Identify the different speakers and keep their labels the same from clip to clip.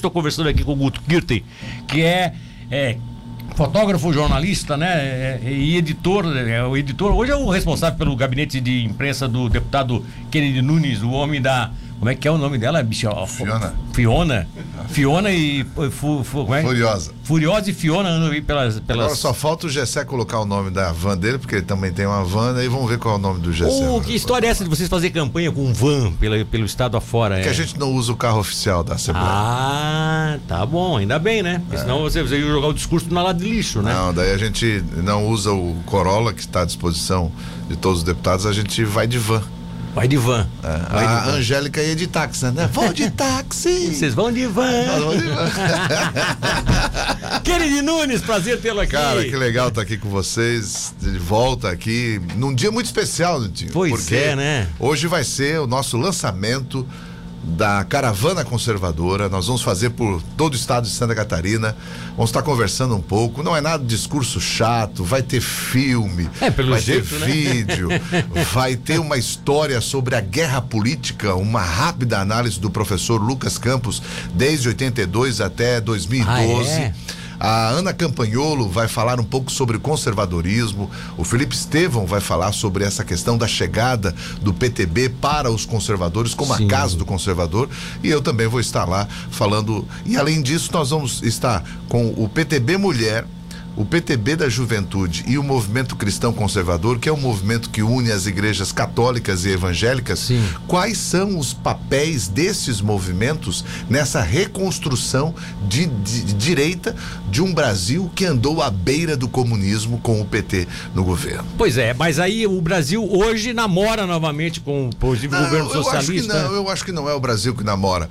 Speaker 1: Estou conversando aqui com o Guto Kirten, que é, é fotógrafo, jornalista, né? É, e editor, é, o editor. Hoje é o responsável pelo gabinete de imprensa do deputado Kennedy Nunes, o homem da. Como é que é o nome dela, bicho?
Speaker 2: Fiona.
Speaker 1: Fiona. Fiona e. Fu, fu, como é?
Speaker 2: Furiosa.
Speaker 1: Furiosa e Fiona andam aí pelas, pelas.
Speaker 2: Agora só falta o Gessé colocar o nome da van dele, porque ele também tem uma van, aí vamos ver qual é o nome do Gessé.
Speaker 1: Oh, que história é essa de vocês fazer campanha com van pela, pelo estado afora?
Speaker 2: Que
Speaker 1: é?
Speaker 2: a gente não usa o carro oficial da Assembleia.
Speaker 1: Ah, tá bom, ainda bem, né? Porque senão você, você ia jogar o discurso na lado de lixo, né?
Speaker 2: Não, daí a gente não usa o Corolla que está à disposição de todos os deputados, a gente vai de van.
Speaker 1: Vai de van.
Speaker 2: É,
Speaker 1: Vai de
Speaker 2: a
Speaker 1: van.
Speaker 2: Angélica ia de táxi, né? Vou de táxi!
Speaker 1: Vocês vão de van.
Speaker 2: De.
Speaker 1: Kennedy Nunes, prazer tê-lo aqui.
Speaker 2: Cara, que legal estar aqui com vocês, de volta aqui, num dia muito especial, Nutinho.
Speaker 1: Pois é, né?
Speaker 2: Hoje vai ser o nosso lançamento da Caravana Conservadora. Nós vamos fazer por todo o estado de Santa Catarina. Vamos estar conversando um pouco. Não é nada de discurso chato, vai ter filme,
Speaker 1: É,
Speaker 2: vai
Speaker 1: jeito,
Speaker 2: ter
Speaker 1: né?
Speaker 2: vídeo, vai ter uma história sobre a guerra política, uma rápida análise do professor Lucas Campos, desde 82 até 2012.
Speaker 1: Ah, é?
Speaker 2: A Ana Campanholo vai falar um pouco sobre o conservadorismo. O Felipe Estevão vai falar sobre essa questão da chegada do PTB para os conservadores, como
Speaker 1: Sim.
Speaker 2: a casa do conservador. E eu também vou estar lá falando. E além disso, nós vamos estar com o PTB Mulher. O PTB da Juventude e o Movimento Cristão Conservador, que é um movimento que une as igrejas católicas e evangélicas,
Speaker 1: Sim.
Speaker 2: quais são os papéis desses movimentos nessa reconstrução de, de- de direita de um Brasil que andou à beira do comunismo com o PT no governo.
Speaker 1: Pois é, mas aí o Brasil hoje namora novamente com o possível governo
Speaker 2: eu acho que
Speaker 1: socialista.
Speaker 2: não, eu acho que não é o Brasil que namora.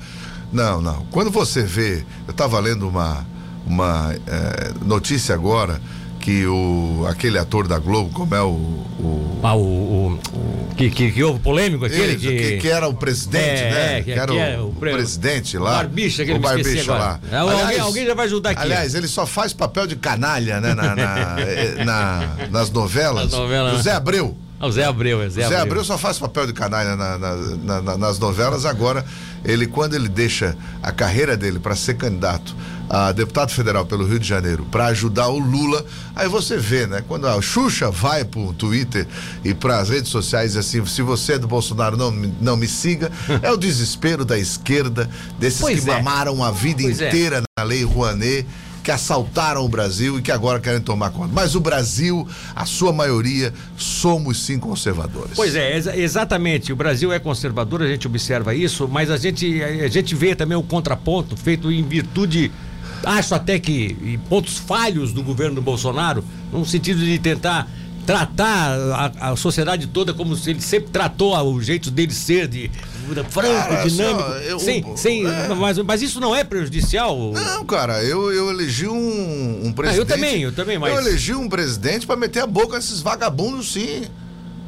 Speaker 2: Não, não. Quando você vê, eu estava lendo uma, uma eh, notícia agora que o aquele ator da Globo, como é o, o
Speaker 1: Ah, o, o- o- que, que, que houve polêmico aquele
Speaker 2: Isso, que, que era o presidente,
Speaker 1: É,
Speaker 2: né?
Speaker 1: é, que-
Speaker 2: era
Speaker 1: que
Speaker 2: o,
Speaker 1: é o
Speaker 2: o
Speaker 1: pre-
Speaker 2: presidente lá.
Speaker 1: Barbicha, que
Speaker 2: o
Speaker 1: ele me esqueci
Speaker 2: Barbicha lá.
Speaker 1: Ah, alguém- alguém já vai ajudar aqui.
Speaker 2: Aliás, ele só faz papel de canalha, né? Na, na- eh, na- nas novelas.
Speaker 1: Novelas, né?
Speaker 2: José Abreu.
Speaker 1: Ah, o Zé Abreu, é Zé,
Speaker 2: Zé
Speaker 1: Abreu.
Speaker 2: Abreu só faz papel de canalha na- na- na- na- nas novelas. Agora, ele, quando ele deixa a carreira dele para ser candidato a deputado federal pelo Rio de Janeiro para ajudar o Lula, aí você vê, né? Quando a Xuxa vai pro Twitter e para as redes sociais assim, se você é do Bolsonaro, não, me- não me siga, é o desespero da esquerda, desses
Speaker 1: Pois
Speaker 2: que
Speaker 1: é.
Speaker 2: mamaram a vida
Speaker 1: Pois é.
Speaker 2: inteira na Lei Rouanet que assaltaram o Brasil e que agora querem tomar conta. Mas o Brasil, a sua maioria, somos sim conservadores.
Speaker 1: Pois é, exa- exatamente. O Brasil é conservador, a gente observa isso, mas a gente, a gente vê também o contraponto feito em virtude, acho até que em pontos falhos do governo do Bolsonaro, no sentido de tentar tratar a, a sociedade toda como se ele sempre tratou o jeito dele ser, de franco,
Speaker 2: Cara,
Speaker 1: dinâmico.
Speaker 2: só, eu-
Speaker 1: sem, sem,
Speaker 2: é.
Speaker 1: mas, mas isso não é prejudicial?
Speaker 2: Não, cara, eu, eu elegi um, um presidente.
Speaker 1: Ah, eu também, eu também, mas-
Speaker 2: Eu elegi um presidente pra meter a boca nesses vagabundos, sim.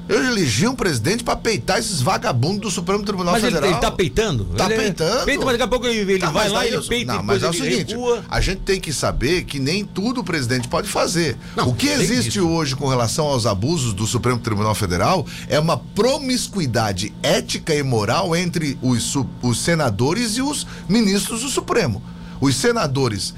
Speaker 2: Eu elegi um presidente pra peitar esses vagabundos do Supremo Tribunal
Speaker 1: Mas ele,
Speaker 2: Federal.
Speaker 1: ele tá peitando?
Speaker 2: Tá
Speaker 1: Ele é-
Speaker 2: peitando.
Speaker 1: Peita, mas daqui a pouco ele, ele
Speaker 2: Tá,
Speaker 1: vai
Speaker 2: mas
Speaker 1: lá, ele
Speaker 2: eu-
Speaker 1: peita
Speaker 2: Não,
Speaker 1: e
Speaker 2: mas é o
Speaker 1: ele
Speaker 2: seguinte,
Speaker 1: recua.
Speaker 2: a gente tem que saber que nem tudo o presidente pode fazer.
Speaker 1: Não,
Speaker 2: o que existe hoje com relação aos abusos do Supremo Tribunal Federal é uma promiscuidade ética e moral entre os, os senadores e os ministros do Supremo. Os senadores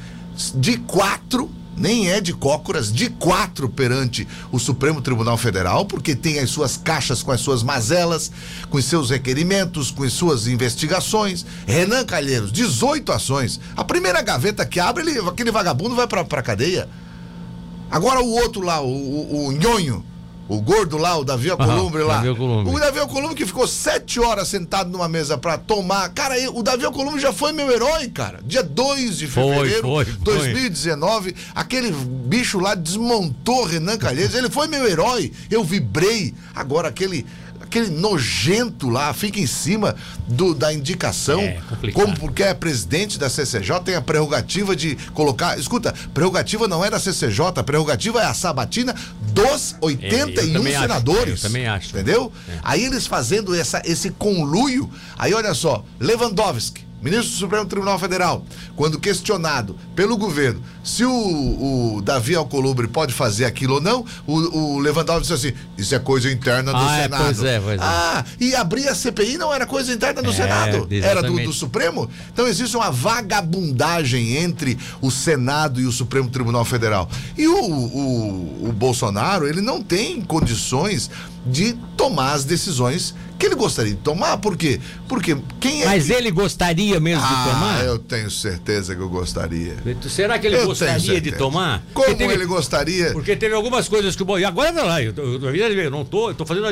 Speaker 2: de quatro nem é de cócoras, de quatro perante o Supremo Tribunal Federal, porque tem as suas caixas com as suas mazelas, com os seus requerimentos, com as suas investigações. Renan Calheiros, 18 ações. A primeira gaveta que abre, ele, aquele vagabundo vai pra, cadeia. Agora o outro lá, o, o, o Nhonho, o gordo lá, o Davi Alcolumbre lá.
Speaker 1: Davi Alcolumbre.
Speaker 2: O Davi Alcolumbre que ficou sete horas sentado numa mesa pra tomar. Cara, o Davi Alcolumbre já foi meu herói, cara. Dia 2 de
Speaker 1: Foi,
Speaker 2: fevereiro
Speaker 1: foi,
Speaker 2: de
Speaker 1: foi.
Speaker 2: 2019, aquele bicho lá desmontou Renan Calheiros. Ele foi meu herói. Eu vibrei. Agora aquele aquele nojento lá fica em cima do, da indicação,
Speaker 1: É, complicado.
Speaker 2: como porque é presidente da CCJ, tem a prerrogativa de colocar. Escuta, prerrogativa não é da CCJ, a prerrogativa é a sabatina dos 81
Speaker 1: também acho,
Speaker 2: senadores.
Speaker 1: eu também acho.
Speaker 2: Entendeu?
Speaker 1: É.
Speaker 2: Aí eles fazendo essa, esse conluio. Aí olha só, Lewandowski. Ministro do Supremo Tribunal Federal, quando questionado pelo governo se o, o Davi Alcolumbre pode fazer aquilo ou não, o, o Lewandowski disse assim: isso é coisa interna do
Speaker 1: Ah, é,
Speaker 2: Senado.
Speaker 1: pois é, pois é.
Speaker 2: Ah, e abrir a CPI não era coisa interna do
Speaker 1: É,
Speaker 2: Senado, era do, do Supremo. Então existe uma vagabundagem entre o Senado e o Supremo Tribunal Federal. E o, o, o Bolsonaro, ele não tem condições de tomar as decisões que ele gostaria de tomar. Por quê? Porque quem é
Speaker 1: Mas
Speaker 2: que...
Speaker 1: ele gostaria mesmo de
Speaker 2: Ah,
Speaker 1: tomar?
Speaker 2: eu tenho certeza que eu gostaria.
Speaker 1: Será que ele
Speaker 2: Eu
Speaker 1: gostaria de tomar?
Speaker 2: Como
Speaker 1: teve-
Speaker 2: ele gostaria?
Speaker 1: Porque teve algumas coisas que o. E agora vai lá, eu, eu, eu, eu não tô, eu tô fazendo,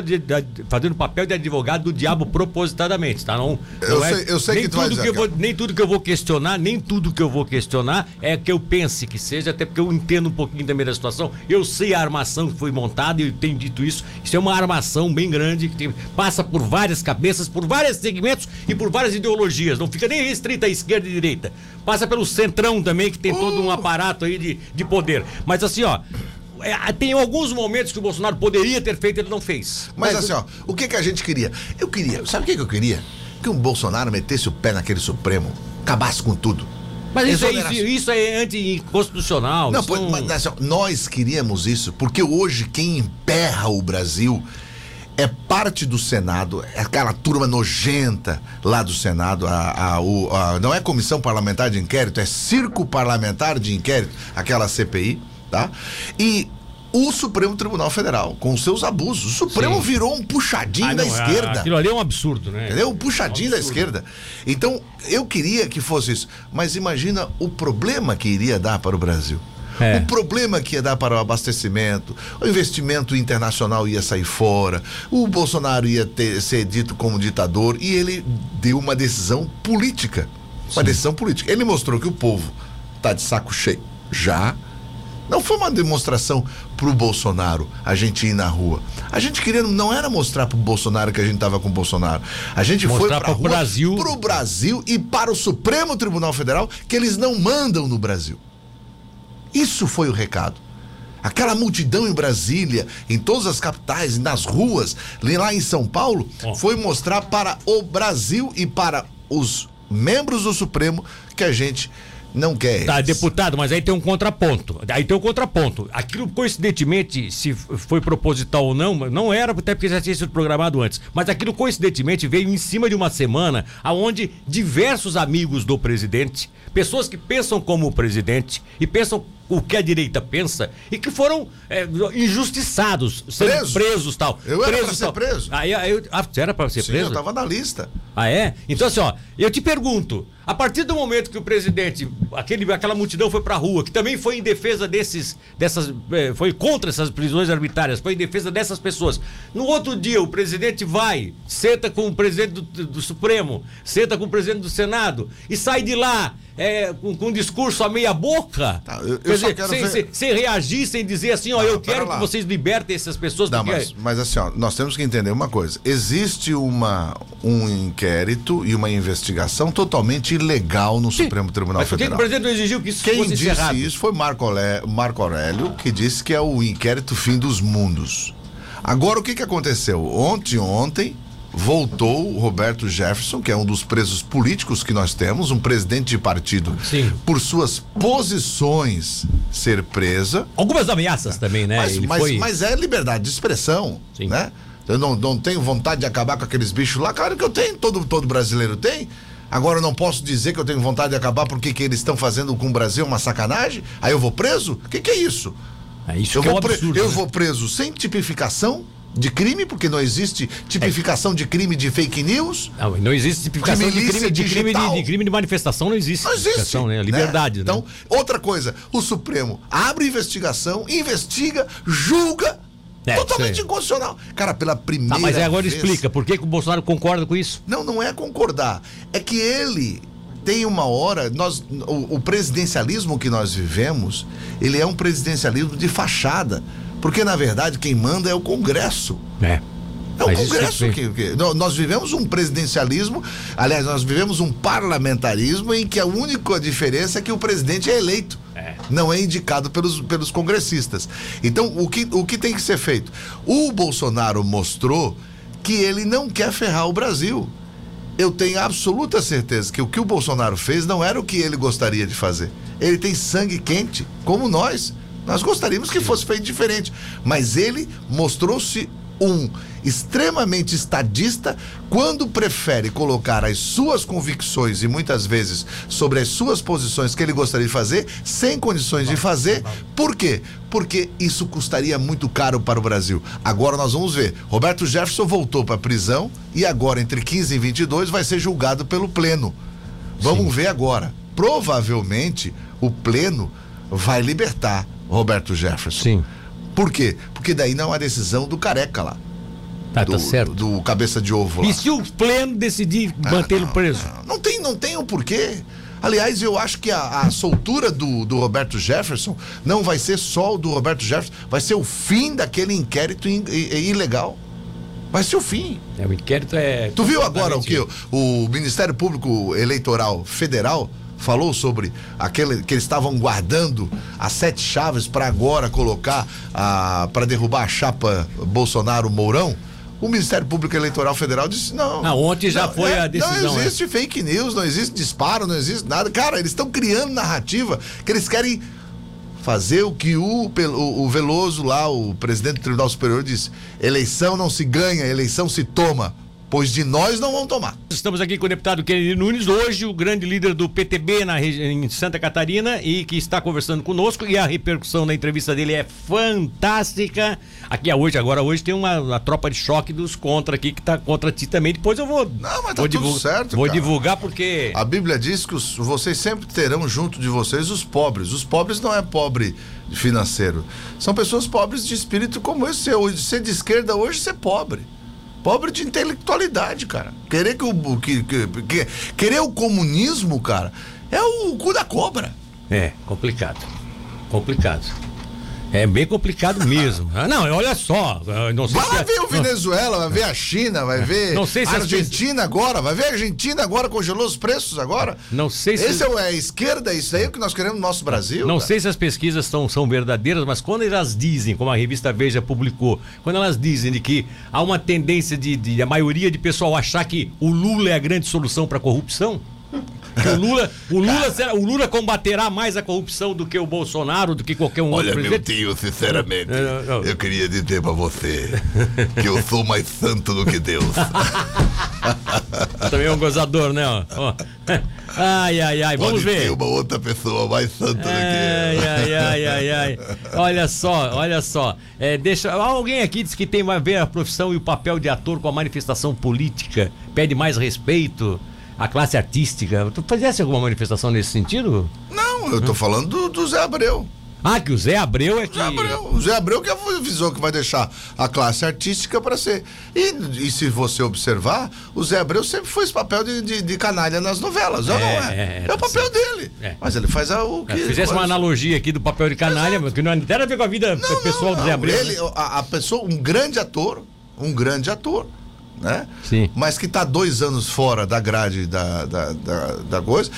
Speaker 1: fazendo papel de advogado do diabo propositadamente, tá? Não,
Speaker 2: Eu
Speaker 1: não é-
Speaker 2: sei- eu sei
Speaker 1: nem
Speaker 2: que
Speaker 1: tudo que eu vou. Nem tudo que eu vou questionar, nem tudo que eu vou questionar é que eu pense que seja, até porque eu entendo um pouquinho também da situação. Eu sei a armação que foi montada e eu tenho dito isso. Isso é uma armação bem grande que tem- passa por várias cabeças, por vários segmentos e por várias ideologias. Não fica nem restrita à esquerda e direita. Passa pelo centrão também, que tem todo um aparato aí de, de poder. Mas assim, ó. é, tem alguns momentos que o Bolsonaro poderia ter feito e ele não fez.
Speaker 2: Mas assim, ó, o que que a gente queria? Eu queria, sabe o que que eu queria? Que o Bolsonaro metesse o pé naquele Supremo, acabasse com tudo.
Speaker 1: Mas isso, é, isso, é anticonstitucional.
Speaker 2: Não, pois, mas, assim, nós queríamos isso, porque hoje quem emperra o Brasil é parte do Senado, é aquela turma nojenta lá do Senado, a, a- o- a- não é comissão parlamentar de inquérito, é circo parlamentar de inquérito, aquela CPI, tá? E o Supremo Tribunal Federal, com seus abusos. O Supremo
Speaker 1: Sim.
Speaker 2: virou um puxadinho
Speaker 1: Ah,
Speaker 2: da
Speaker 1: não,
Speaker 2: esquerda.
Speaker 1: Aquilo ali é um absurdo, né?
Speaker 2: Entendeu? Um puxadinho da esquerda. Então, eu queria que fosse isso. Mas imagina o problema que iria dar para o Brasil.
Speaker 1: É.
Speaker 2: O problema que ia dar para o abastecimento, o investimento internacional ia sair fora, o Bolsonaro ia ter- ser dito como ditador e ele deu uma decisão política. Uma decisão política. Ele mostrou que o povo tá de saco cheio já. Não foi uma demonstração pro Bolsonaro, a gente ir na rua. A gente queria, não era mostrar pro Bolsonaro que a gente tava com o Bolsonaro. A gente foi
Speaker 1: Mostrar
Speaker 2: pra
Speaker 1: pro
Speaker 2: rua,
Speaker 1: Brasil.
Speaker 2: pro Brasil e para o Supremo Tribunal Federal que eles não mandam no Brasil. Isso foi o recado. Aquela multidão em Brasília, em todas as capitais, nas ruas, lá em São Paulo,
Speaker 1: Ó.
Speaker 2: foi mostrar para o Brasil e para os membros do Supremo que a gente não quer.
Speaker 1: Tá, deputado, mas aí tem um contraponto. Aí tem um contraponto. Aquilo, coincidentemente, se foi proposital ou não, não era, até porque já tinha sido programado antes. Mas aquilo, coincidentemente, veio em cima de uma semana onde diversos amigos do presidente, pessoas que pensam como o presidente e pensam o que a direita pensa, e que foram é, injustiçados, sendo
Speaker 2: Presos?
Speaker 1: presos tal.
Speaker 2: Eu era pra ser
Speaker 1: tal.
Speaker 2: preso.
Speaker 1: Aí, aí ah, você era pra ser
Speaker 2: Sim,
Speaker 1: preso?
Speaker 2: eu tava na lista.
Speaker 1: Ah, é? Então, assim, ó, eu te pergunto, a partir do momento que o presidente, aquele, aquela multidão foi pra rua, que também foi em defesa desses, dessas, eh, foi contra essas prisões arbitrárias, foi em defesa dessas pessoas. No outro dia, o presidente vai, senta com o presidente do, do Supremo, senta com o presidente do Senado e sai de lá eh, com, com um discurso a meia boca.
Speaker 2: Tá, eu- eu
Speaker 1: dizer, sem,
Speaker 2: ver-
Speaker 1: sem- sem reagir, sem dizer assim, ó,
Speaker 2: Não,
Speaker 1: eu quero
Speaker 2: lá.
Speaker 1: que vocês libertem essas pessoas.
Speaker 2: Não,
Speaker 1: porque-
Speaker 2: mas, mas assim, ó, nós temos que entender uma coisa. Existe uma, um inquérito e uma investigação totalmente ilegal no
Speaker 1: Sim,
Speaker 2: Supremo Tribunal
Speaker 1: mas por que
Speaker 2: Federal.
Speaker 1: o presidente não exigiu que isso
Speaker 2: Quem
Speaker 1: fosse
Speaker 2: disse
Speaker 1: encerrado?
Speaker 2: isso foi Marco, Auré- Marco Aurélio, que disse que é o inquérito fim dos mundos. Agora, o que, que aconteceu? Ontem, ontem, voltou o Roberto Jefferson, que é um dos presos políticos que nós temos, um presidente de partido,
Speaker 1: Sim.
Speaker 2: por suas posições ser presa.
Speaker 1: Algumas ameaças também, né?
Speaker 2: Mas, mas,
Speaker 1: foi...
Speaker 2: mas é liberdade de expressão,
Speaker 1: Sim.
Speaker 2: né? Eu não, não tenho vontade de acabar com aqueles bichos lá. Claro que eu tenho, todo, todo brasileiro tem. Agora eu não posso dizer que eu tenho vontade de acabar porque que eles estão fazendo com o Brasil uma sacanagem? Aí eu vou preso? O que, que é isso?
Speaker 1: É isso
Speaker 2: eu
Speaker 1: que é um absurdo.
Speaker 2: eu
Speaker 1: né?
Speaker 2: vou preso sem tipificação de crime, porque não existe tipificação de crime de fake news.
Speaker 1: Não, não existe tipificação de
Speaker 2: milícia
Speaker 1: crime de, crime de, de crime de manifestação, não existe.
Speaker 2: Não existe.
Speaker 1: tipificação, né? Liberdade, né?
Speaker 2: Então, outra coisa, o Supremo abre investigação, investiga, julga.
Speaker 1: É,
Speaker 2: totalmente
Speaker 1: sei.
Speaker 2: inconstitucional. Cara, pela primeira
Speaker 1: Tá, mas agora
Speaker 2: vez-
Speaker 1: explica, por que, que o Bolsonaro concorda com isso?
Speaker 2: Não, não é concordar. É que ele tem uma hora. Nós, o, o presidencialismo que nós vivemos, ele é um presidencialismo de fachada. Porque, na verdade, quem manda é o Congresso.
Speaker 1: É.
Speaker 2: É o
Speaker 1: isso
Speaker 2: Congresso que, que- nó- Nós vivemos um presidencialismo, aliás, nós vivemos um parlamentarismo em que a única diferença é que o presidente é eleito.
Speaker 1: É.
Speaker 2: Não é indicado pelos, pelos congressistas. Então, o que, o que tem que ser feito? O Bolsonaro mostrou que ele não quer ferrar o Brasil. eu tenho absoluta certeza que o que o Bolsonaro fez não era o que ele gostaria de fazer. Ele tem sangue quente, como nós. Nós gostaríamos que fosse feito diferente. Mas ele mostrou-se um extremamente estadista quando prefere colocar as suas convicções e muitas vezes sobre as suas posições que ele gostaria de fazer sem condições de fazer. Por quê? Porque isso custaria muito caro para o Brasil. Agora nós vamos ver. Roberto Jefferson voltou para a prisão e agora entre 15 e 22 vai ser julgado pelo pleno. Vamos Sim. ver agora. Provavelmente o pleno vai libertar Roberto Jefferson.
Speaker 1: Sim.
Speaker 2: Por quê? Porque daí não há decisão do careca lá.
Speaker 1: Tá,
Speaker 2: do,
Speaker 1: tá certo.
Speaker 2: Do, do cabeça de ovo lá.
Speaker 1: E se o pleno decidir ah, mantê-lo preso?
Speaker 2: Não, não, tem, não tem o um porquê. Aliás, eu acho que a, a, soltura do, do Roberto Jefferson não vai ser só o do Roberto Jefferson, vai ser o fim daquele inquérito in, in, ilegal. Vai ser o fim.
Speaker 1: É, o inquérito é.
Speaker 2: Tu viu agora o que o Ministério Público Eleitoral Federal falou sobre aquele que eles estavam guardando as sete chaves para agora colocar para derrubar a chapa Bolsonaro Mourão. O Ministério Público Eleitoral Federal disse não.
Speaker 1: Ah, ontem já não, foi é, a decisão.
Speaker 2: Não existe
Speaker 1: é.
Speaker 2: fake news, não existe disparo, não existe nada. Cara, eles estão criando narrativa que eles querem fazer o que o, o, o, Veloso lá, o presidente do Tribunal Superior, disse: eleição não se ganha, eleição se toma pois de nós não vão tomar.
Speaker 1: Estamos aqui com o deputado Kennedy Nunes, hoje o grande líder do PTB na em Santa Catarina e que está conversando conosco e a repercussão da entrevista dele é fantástica. Aqui é hoje, agora hoje tem uma, uma tropa de choque dos contra aqui que está contra ti também. Depois eu vou
Speaker 2: Não, mas
Speaker 1: tá vou
Speaker 2: tudo divulgar, certo,
Speaker 1: Vou
Speaker 2: cara.
Speaker 1: divulgar porque
Speaker 2: a Bíblia diz que os, vocês sempre terão junto de vocês os pobres. Os pobres não é pobre financeiro. São pessoas pobres de espírito como esse. Ser de esquerda hoje ser pobre. Pobre de intelectualidade, cara. Querer que o. Que, que, que, querer o comunismo, cara, é o cu da cobra.
Speaker 1: É, complicado. Complicado. É bem complicado mesmo. Ah, não, olha só. Não sei
Speaker 2: vai
Speaker 1: se
Speaker 2: ver o Venezuela, vai ver a China, vai ver
Speaker 1: não sei se
Speaker 2: a Argentina agora, vai ver a Argentina agora, congelou os preços agora.
Speaker 1: Não sei se.
Speaker 2: Esse é, é a esquerda, isso aí é o que nós queremos no nosso Brasil.
Speaker 1: Não cara. sei se as pesquisas são, são verdadeiras, mas quando elas dizem, como a revista Veja publicou, quando elas dizem de que há uma tendência de, de a maioria de pessoal achar que o Lula é a grande solução para a corrupção. O Lula, o, Lula será, o Lula combaterá mais a corrupção do que o Bolsonaro, do que qualquer um
Speaker 2: Olha,
Speaker 1: outro
Speaker 2: presidente. Olha, meu tio, sinceramente, eu queria dizer para você que eu sou mais santo do que Deus.
Speaker 1: Também é um gozador, né? Ai, ai, ai, vamos
Speaker 2: Pode
Speaker 1: ver.
Speaker 2: Ter uma outra pessoa mais santa ai,
Speaker 1: do que eu. Ai, ai, ai, ai. Olha só, olha só. É, deixa, alguém aqui diz que tem a ver a profissão e o papel de ator com a manifestação política. Pede mais respeito a classe artística. Tu fizesse alguma manifestação nesse sentido?
Speaker 2: Não, eu tô falando do, do Zé Abreu.
Speaker 1: Ah, que o Zé Abreu é que.
Speaker 2: Zé Abreu, o Zé Abreu que avisou que vai deixar a classe artística para ser. E, e, se você observar, o Zé Abreu sempre foi esse papel de, de, de canalha nas novelas, é, ou não é? É, é o papel certo. dele. É. Mas ele faz o que. É,
Speaker 1: fizesse uma analogia aqui do papel de canalha, mas que não tem nada a ver com a vida não, pessoal não, não. do Zé Abreu.
Speaker 2: Ele, né? a, a pessoa, um grande ator, um grande ator né?
Speaker 1: Sim.
Speaker 2: Mas que está dois anos fora da grade da, da, da, da coisa.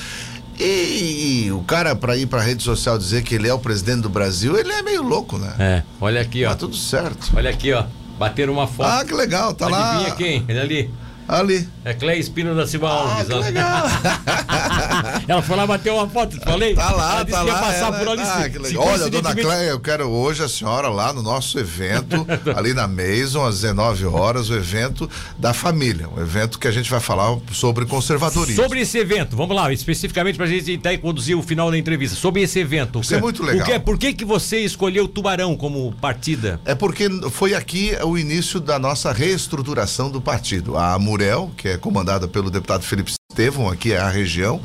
Speaker 2: E, e, o cara, para ir para rede social dizer que ele é o presidente do Brasil, ele é meio louco, né?
Speaker 1: É, olha aqui, ó.
Speaker 2: Tá tudo certo.
Speaker 1: Olha aqui, ó. Bateram uma foto.
Speaker 2: Ah, que legal, tá Adivinha lá.
Speaker 1: Adivinha quem? Ele ali.
Speaker 2: Ali.
Speaker 1: É Cleia Espino da Silva
Speaker 2: ah,
Speaker 1: Alves.
Speaker 2: Que legal.
Speaker 1: ela foi lá bater uma foto, falei?
Speaker 2: Tá lá,
Speaker 1: ela
Speaker 2: tá lá.
Speaker 1: passar
Speaker 2: ela...
Speaker 1: por ali.
Speaker 2: Ah, que legal. Olha, dona Cleia, eu quero hoje a senhora lá no nosso evento, ali na Maison, às 19 horas, o evento da família. Um evento que a gente vai falar sobre conservadorismo.
Speaker 1: Sobre esse evento, vamos lá, especificamente pra gente até conduzir o final da entrevista. Sobre esse evento.
Speaker 2: Isso é muito legal.
Speaker 1: O que, por que, que você escolheu Tubarão como partida?
Speaker 2: É porque foi aqui o início da nossa reestruturação do partido. A Murel, que é comandada pelo deputado Felipe Estevão, aqui é a região,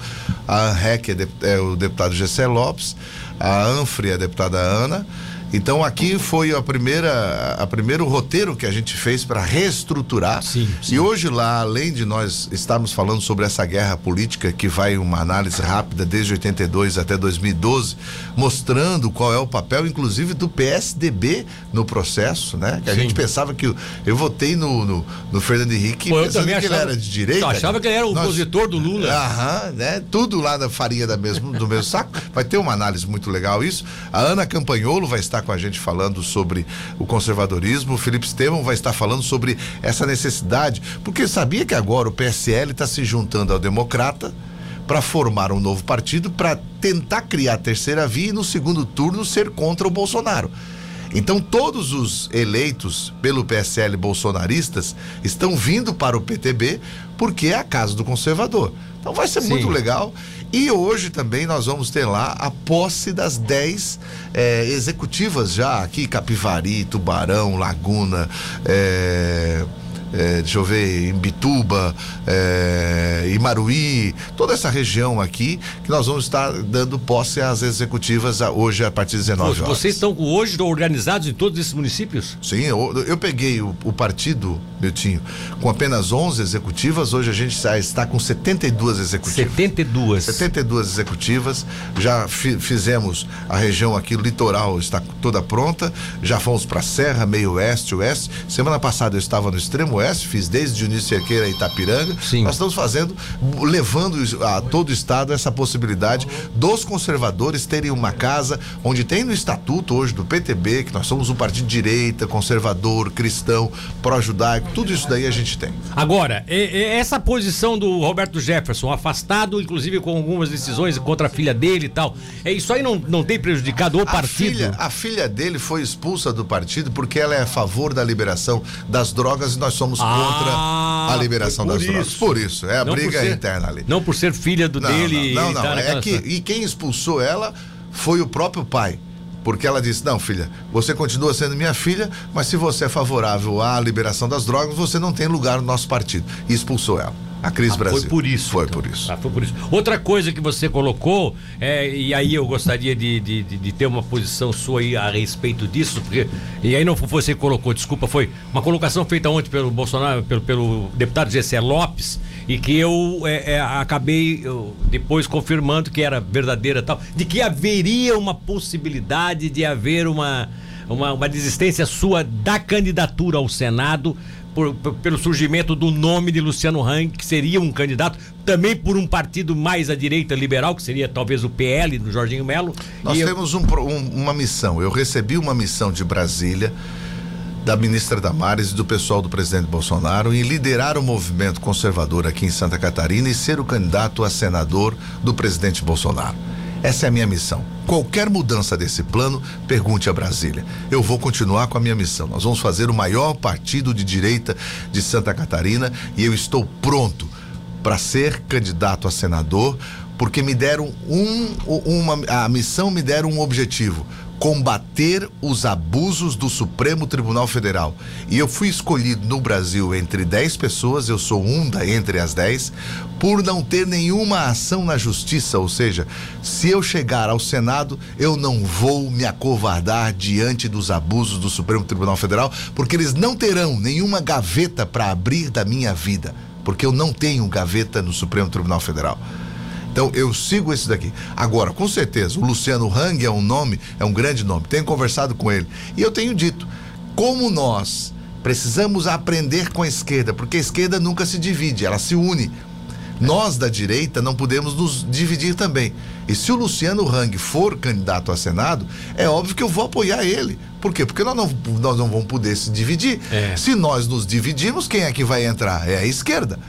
Speaker 2: a ANREC é, é o deputado Gessé Lopes, a ANFRE é a deputada Ana, então aqui foi a primeira, a primeiro roteiro que a gente fez para reestruturar.
Speaker 1: Sim, sim.
Speaker 2: E hoje lá, além de nós estarmos falando sobre essa guerra política que vai uma análise rápida desde 82 até 2012, mostrando qual é o papel, inclusive do PSDB no processo, né? Que a sim. gente pensava que eu, eu votei no, no, no Fernando Henrique
Speaker 1: Pô,
Speaker 2: pensando que
Speaker 1: achava,
Speaker 2: ele era de direita. Eu
Speaker 1: achava que ele era o opositor do Lula.
Speaker 2: Aham, né? Tudo lá da farinha da mesmo, do mesmo saco. Vai ter uma análise muito legal isso. A Ana Campanholo vai estar estar com a gente falando sobre o conservadorismo. O Felipe Estevam vai estar falando sobre essa necessidade, porque sabia que agora o PSL está se juntando ao Democrata para formar um novo partido para tentar criar a terceira via e no segundo turno ser contra o Bolsonaro. Então, todos os eleitos pelo PSL bolsonaristas estão vindo para o PTB porque é a casa do conservador. Então, vai ser Sim. muito legal. E hoje também nós vamos ter lá a posse das 10 é, executivas já aqui, Capivari, Tubarão, Laguna, é, é, deixa eu ver, Imbituba, é, Imaruí, toda essa região aqui, que nós vamos estar dando posse às executivas hoje a partir de 19 horas.
Speaker 1: Vocês estão hoje organizados em todos esses municípios?
Speaker 2: Sim, eu, eu peguei o, o partido, Miltinho, com apenas 11 executivas, hoje a gente está com 72 executivas.
Speaker 1: 72.
Speaker 2: 72 executivas, já fi, fizemos a região aqui, o litoral está toda pronta, já fomos para Serra, meio oeste, oeste. Semana passada eu estava no extremo oeste, fiz desde Dionísio Cerqueira a Itapiranga. Sim. Nós estamos fazendo, levando a todo o estado essa possibilidade dos conservadores terem uma casa onde tem no estatuto hoje do PTB, que nós somos um partido de direita, conservador, cristão, pró-judaico, tudo isso daí a gente tem.
Speaker 1: Agora, essa posição do Roberto Jefferson, afastado, inclusive com algumas decisões contra a filha dele e tal, é isso aí não, não tem prejudicado o a partido?
Speaker 2: Filha, a filha dele foi expulsa do partido porque ela é a favor da liberação das drogas e nós somos somos contra ah, a liberação das isso. drogas. Por isso, é a não briga ser, interna ali.
Speaker 1: Não por ser filha do
Speaker 2: não,
Speaker 1: dele.
Speaker 2: Não, não, não. Tá é que, e quem expulsou ela foi o próprio pai. Porque ela disse: Não, filha, você continua sendo minha filha, mas se você é favorável à liberação das drogas, você não tem lugar no nosso partido. E expulsou ela. A Cris ah, Brasil.
Speaker 1: Foi por isso.
Speaker 2: Foi então. por isso.
Speaker 1: Ah, foi por isso. Outra coisa que você colocou, é, e aí eu gostaria de, de, de, ter uma posição sua aí a respeito disso, porque. E aí não você colocou, desculpa, foi uma colocação feita ontem pelo Bolsonaro, pelo, pelo deputado Gessé Lopes, e que eu é, é, acabei eu, depois confirmando que era verdadeira tal, de que haveria uma possibilidade de haver uma, uma, uma desistência sua da candidatura ao Senado por, pelo surgimento do nome de Luciano Hang, que seria um candidato, também por um partido mais à direita liberal, que seria talvez o PL do Jorginho Melo.
Speaker 2: Nós temos eu... um, um, uma missão. Eu recebi uma missão de Brasília da ministra Damares e do pessoal do presidente Bolsonaro em liderar o movimento conservador aqui em Santa Catarina e ser o candidato a senador do presidente Bolsonaro. Essa é a minha missão. Qualquer mudança desse plano, pergunte a Brasília. Eu vou continuar com a minha missão. Nós vamos fazer o maior partido de direita de Santa Catarina e eu estou pronto para ser candidato a senador, porque me deram um, uma, a missão me deram um objetivo combater os abusos do Supremo Tribunal Federal. E eu fui escolhido no Brasil entre 10 pessoas, eu sou um da entre as 10, por não ter nenhuma ação na justiça, ou seja, se eu chegar ao Senado, eu não vou me acovardar diante dos abusos do Supremo Tribunal Federal, porque eles não terão nenhuma gaveta para abrir da minha vida, porque eu não tenho gaveta no Supremo Tribunal Federal. Então eu sigo esse daqui. Agora, com certeza, o Luciano Hang é um nome, é um grande nome. Tenho conversado com ele. E eu tenho dito, como nós precisamos aprender com a esquerda, porque a esquerda nunca se divide, ela se une. Nós da direita não podemos nos dividir também. E se o Luciano Hang for candidato a Senado, é óbvio que eu vou apoiar ele. Por quê? Porque nós não, nós não vamos poder se dividir. É. Se nós nos dividirmos, quem é que vai entrar? É a esquerda.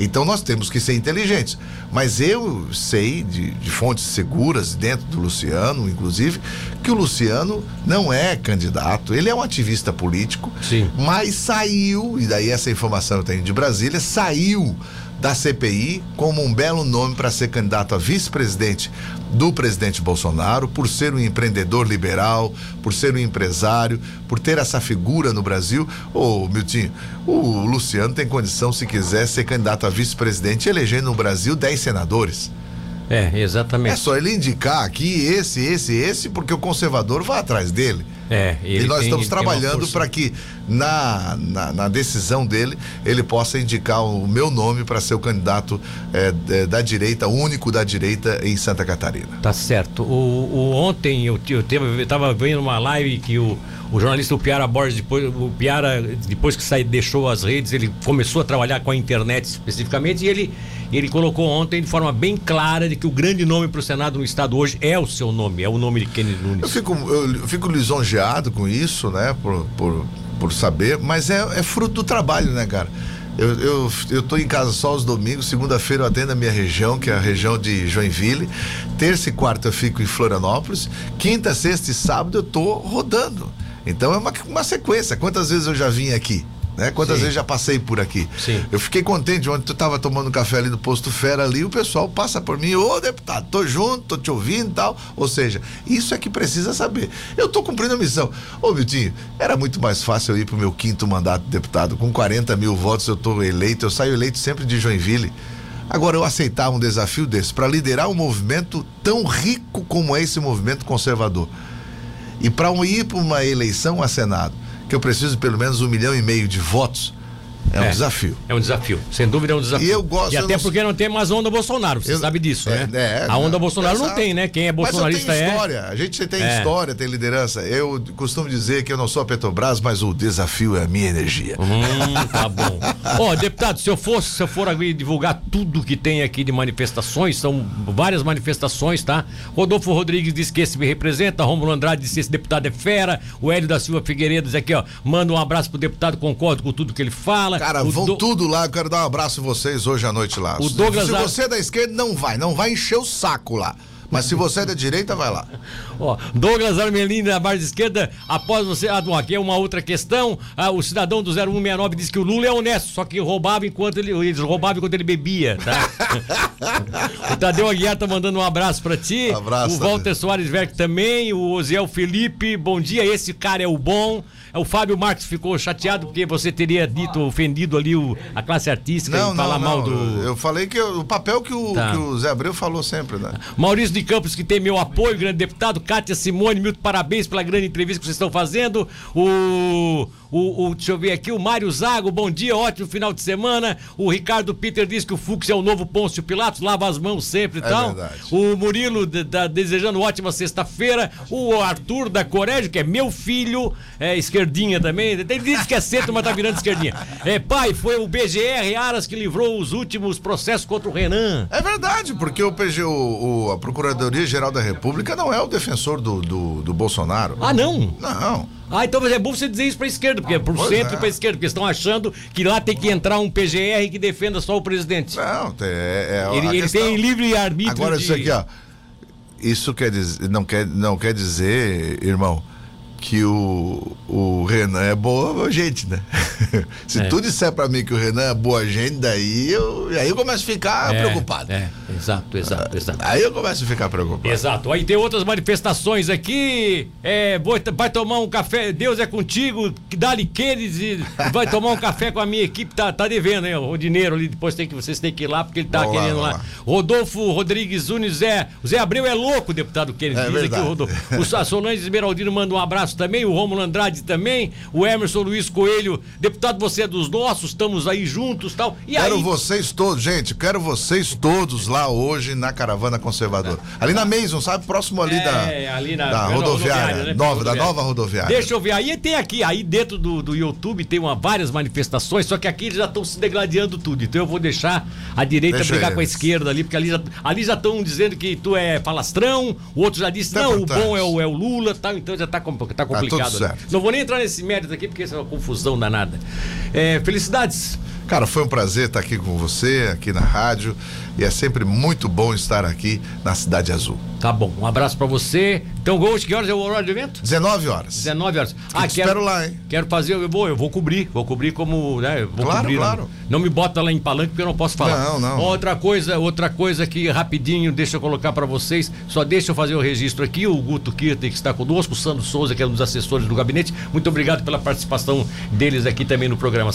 Speaker 2: Então nós temos que ser inteligentes. Mas eu sei de, de, fontes seguras dentro do Luciano, inclusive, que o Luciano não é candidato, ele é um ativista político,
Speaker 1: Sim.
Speaker 2: mas saiu, e daí essa informação eu tenho de Brasília, saiu da CPI como um belo nome para ser candidato a vice-presidente do presidente Bolsonaro, por ser um empreendedor liberal, por ser um empresário, por ter essa figura no Brasil. Ô, Miltinho, o Luciano tem condição, se quiser, ser candidato a vice-presidente, elegendo no Brasil 10 senadores.
Speaker 1: É, exatamente. É
Speaker 2: só ele indicar aqui esse, esse, esse, porque o conservador vai atrás dele.
Speaker 1: É,
Speaker 2: e nós tem, estamos trabalhando para que na, na, na, decisão dele ele possa indicar o meu nome para ser o candidato é, da direita, único da direita em Santa Catarina.
Speaker 1: Tá certo. O, o ontem eu, eu, teve, eu tava vendo uma live que o, o jornalista o Piara Borges, depois, o Piara, depois que sai, deixou as redes, ele começou a trabalhar com a internet especificamente e ele, ele colocou ontem de forma bem clara de que o grande nome para o Senado no Estado hoje é o seu nome, é o nome de Kennedy Nunes.
Speaker 2: Eu fico, eu fico lisonjeado com isso, né? Por, por, por saber, mas é, é fruto do trabalho, né, cara? Eu, eu, eu tô em casa só os domingos, segunda-feira eu atendo a minha região, que é a região de Joinville. Terça e quarta eu fico em Florianópolis. Quinta, sexta e sábado eu tô rodando. Então é uma, uma sequência. Quantas vezes eu já vim aqui? Né? Quantas Sim. vezes já passei por aqui?
Speaker 1: Sim.
Speaker 2: Eu fiquei contente ontem tu estava tomando café ali no posto Fera ali, o pessoal passa por mim, ô deputado, tô junto, tô te ouvindo e tal. Ou seja, isso é que precisa saber. Eu tô cumprindo a missão. Ô, Miltinho, era muito mais fácil eu ir pro meu quinto mandato de deputado. Com 40 mil votos eu tô eleito, eu saio eleito sempre de Joinville. Agora, eu aceitar um desafio desse para liderar um movimento tão rico como é esse movimento conservador. E para ir para uma eleição a Senado que eu preciso pelo menos um milhão e meio de votos é, um é, desafio.
Speaker 1: É um desafio. Sem dúvida é um desafio.
Speaker 2: E eu gosto.
Speaker 1: E até não... porque não tem mais onda Bolsonaro, você eu... sabe disso, é, né? É, a onda Bolsonaro não tem, né? Quem é bolsonarista
Speaker 2: mas história. é. A gente tem é. história, tem liderança. Eu costumo dizer que eu não sou a Petrobras, mas o desafio é a minha energia.
Speaker 1: Hum, tá bom. Ó, oh, deputado, se eu fosse, se eu for divulgar tudo que tem aqui de manifestações, são várias manifestações, tá? Rodolfo Rodrigues disse que esse me representa, Romulo Andrade disse que esse deputado é fera, o Hélio da Silva Figueiredo diz aqui, ó, manda um abraço pro deputado, concordo com tudo que ele fala.
Speaker 2: Cara,
Speaker 1: o
Speaker 2: vão do... tudo lá, eu quero dar um abraço a vocês hoje à noite lá.
Speaker 1: O Douglas
Speaker 2: Se você é da esquerda, não vai, não vai encher o saco lá. Mas se você é da direita, vai lá.
Speaker 1: Ó, Douglas Armelini da barra esquerda, após você. Ah, bom, aqui é uma outra questão. Ah, o cidadão do 0169 disse que o Lula é honesto, só que roubava enquanto ele. Eles roubavam enquanto ele bebia, tá? o Tadeu Aguiar tá mandando um abraço pra ti.
Speaker 2: Um abraço.
Speaker 1: O Walter Soares Verck também, o Osiel Felipe, bom dia, esse cara é o bom. É, o Fábio Marques ficou chateado porque você teria dito, ofendido ali o, a classe artística
Speaker 2: não,
Speaker 1: e falar
Speaker 2: não,
Speaker 1: mal do.
Speaker 2: Eu falei que eu, o papel que o, tá. que o Zé Abreu falou sempre, né?
Speaker 1: Maurício de Campos, que tem meu apoio, grande deputado. Kátia Simone, mil parabéns pela grande entrevista que vocês estão fazendo. O o, o, deixa eu ver aqui, o Mário Zago, bom dia, ótimo final de semana. O Ricardo Peter diz que o Fux é o novo Pôncio Pilatos, lava as mãos sempre e é tal. Verdade. O Murilo tá desejando ótima sexta-feira. O Arthur da Corégio, que é meu filho, é esquerdinha também. Ele diz que é centro, mas tá virando esquerdinha. É, pai, foi o BGR Aras que livrou os últimos processos contra o Renan.
Speaker 2: É verdade, porque o PG, o, o a Procuradoria-Geral da República não é o defensor do, do, do Bolsonaro.
Speaker 1: Ah, não?
Speaker 2: Não.
Speaker 1: Ah, então é bom você dizer isso pra esquerda, porque é pro centro é. e pra esquerda, porque estão achando que lá tem que entrar um PGR que defenda só o presidente.
Speaker 2: Não, é,
Speaker 1: é ele, ele tem livre arbítrio.
Speaker 2: Agora, de... isso aqui, ó. Isso quer dizer, não, quer, não quer dizer, irmão, que o, o Renan é boa gente, né? Se é. tu disser para mim que o Renan é boa gente, daí eu, aí eu começo a ficar é, preocupado.
Speaker 1: É, exato, exato, exato.
Speaker 2: Aí eu começo a ficar preocupado.
Speaker 1: Exato. Aí tem outras manifestações aqui. É, vai tomar um café, Deus é contigo, dá-lhe queres e vai tomar um café com a minha equipe, tá, tá devendo, hein? O dinheiro ali, depois tem que, vocês têm que ir lá, porque ele tá vamos querendo lá, lá. lá, Rodolfo Rodrigues Unes, Zé, o Zé Abreu é louco, deputado Kennedy.
Speaker 2: É diz aqui o
Speaker 1: Rodolfo. O Solange Esmeraldino manda um abraço abraço também, o Romulo Andrade também, o Emerson Luiz Coelho, deputado, você é dos nossos, estamos aí juntos tal.
Speaker 2: E quero aí... vocês todos, gente, quero vocês todos lá hoje na Caravana Conservadora. Ali na Mason, sabe? Próximo ali é,
Speaker 1: da, ali na,
Speaker 2: da rodoviária, rodoviária né? nova, da nova rodoviária.
Speaker 1: Deixa eu ver, aí tem aqui, aí dentro do, do YouTube tem uma, várias manifestações, só que aqui eles já estão se degladiando tudo, então eu vou deixar a direita Deixa brigar eles. com a esquerda ali, porque ali já ali já estão dizendo que tu é falastrão, o outro já disse, tá não, o bom é o, é o Lula, tal, então já tá, tá complicado. Tá Não vou nem entrar nesse mérito aqui, porque isso é uma confusão danada. É, felicidades.
Speaker 2: Cara, foi um prazer estar aqui com você, aqui na rádio. E é sempre muito bom estar aqui na Cidade Azul.
Speaker 1: Tá bom, um abraço para você. Então, Ghost, que horas é o horário do evento?
Speaker 2: 19 horas.
Speaker 1: 19 horas.
Speaker 2: Ah, quero, espero lá, hein?
Speaker 1: Quero fazer, eu vou, eu vou cobrir, vou cobrir como, né? Vou
Speaker 2: claro,
Speaker 1: cobrir,
Speaker 2: claro.
Speaker 1: Não, não, me bota lá em palanque porque eu não posso falar.
Speaker 2: Não, não.
Speaker 1: Outra coisa, outra coisa que rapidinho, deixa eu colocar para vocês, só deixa eu fazer o registro aqui, o Guto Kirten que está conosco, o Sandro Souza, que é um dos assessores do gabinete. Muito obrigado pela participação deles aqui também no programa.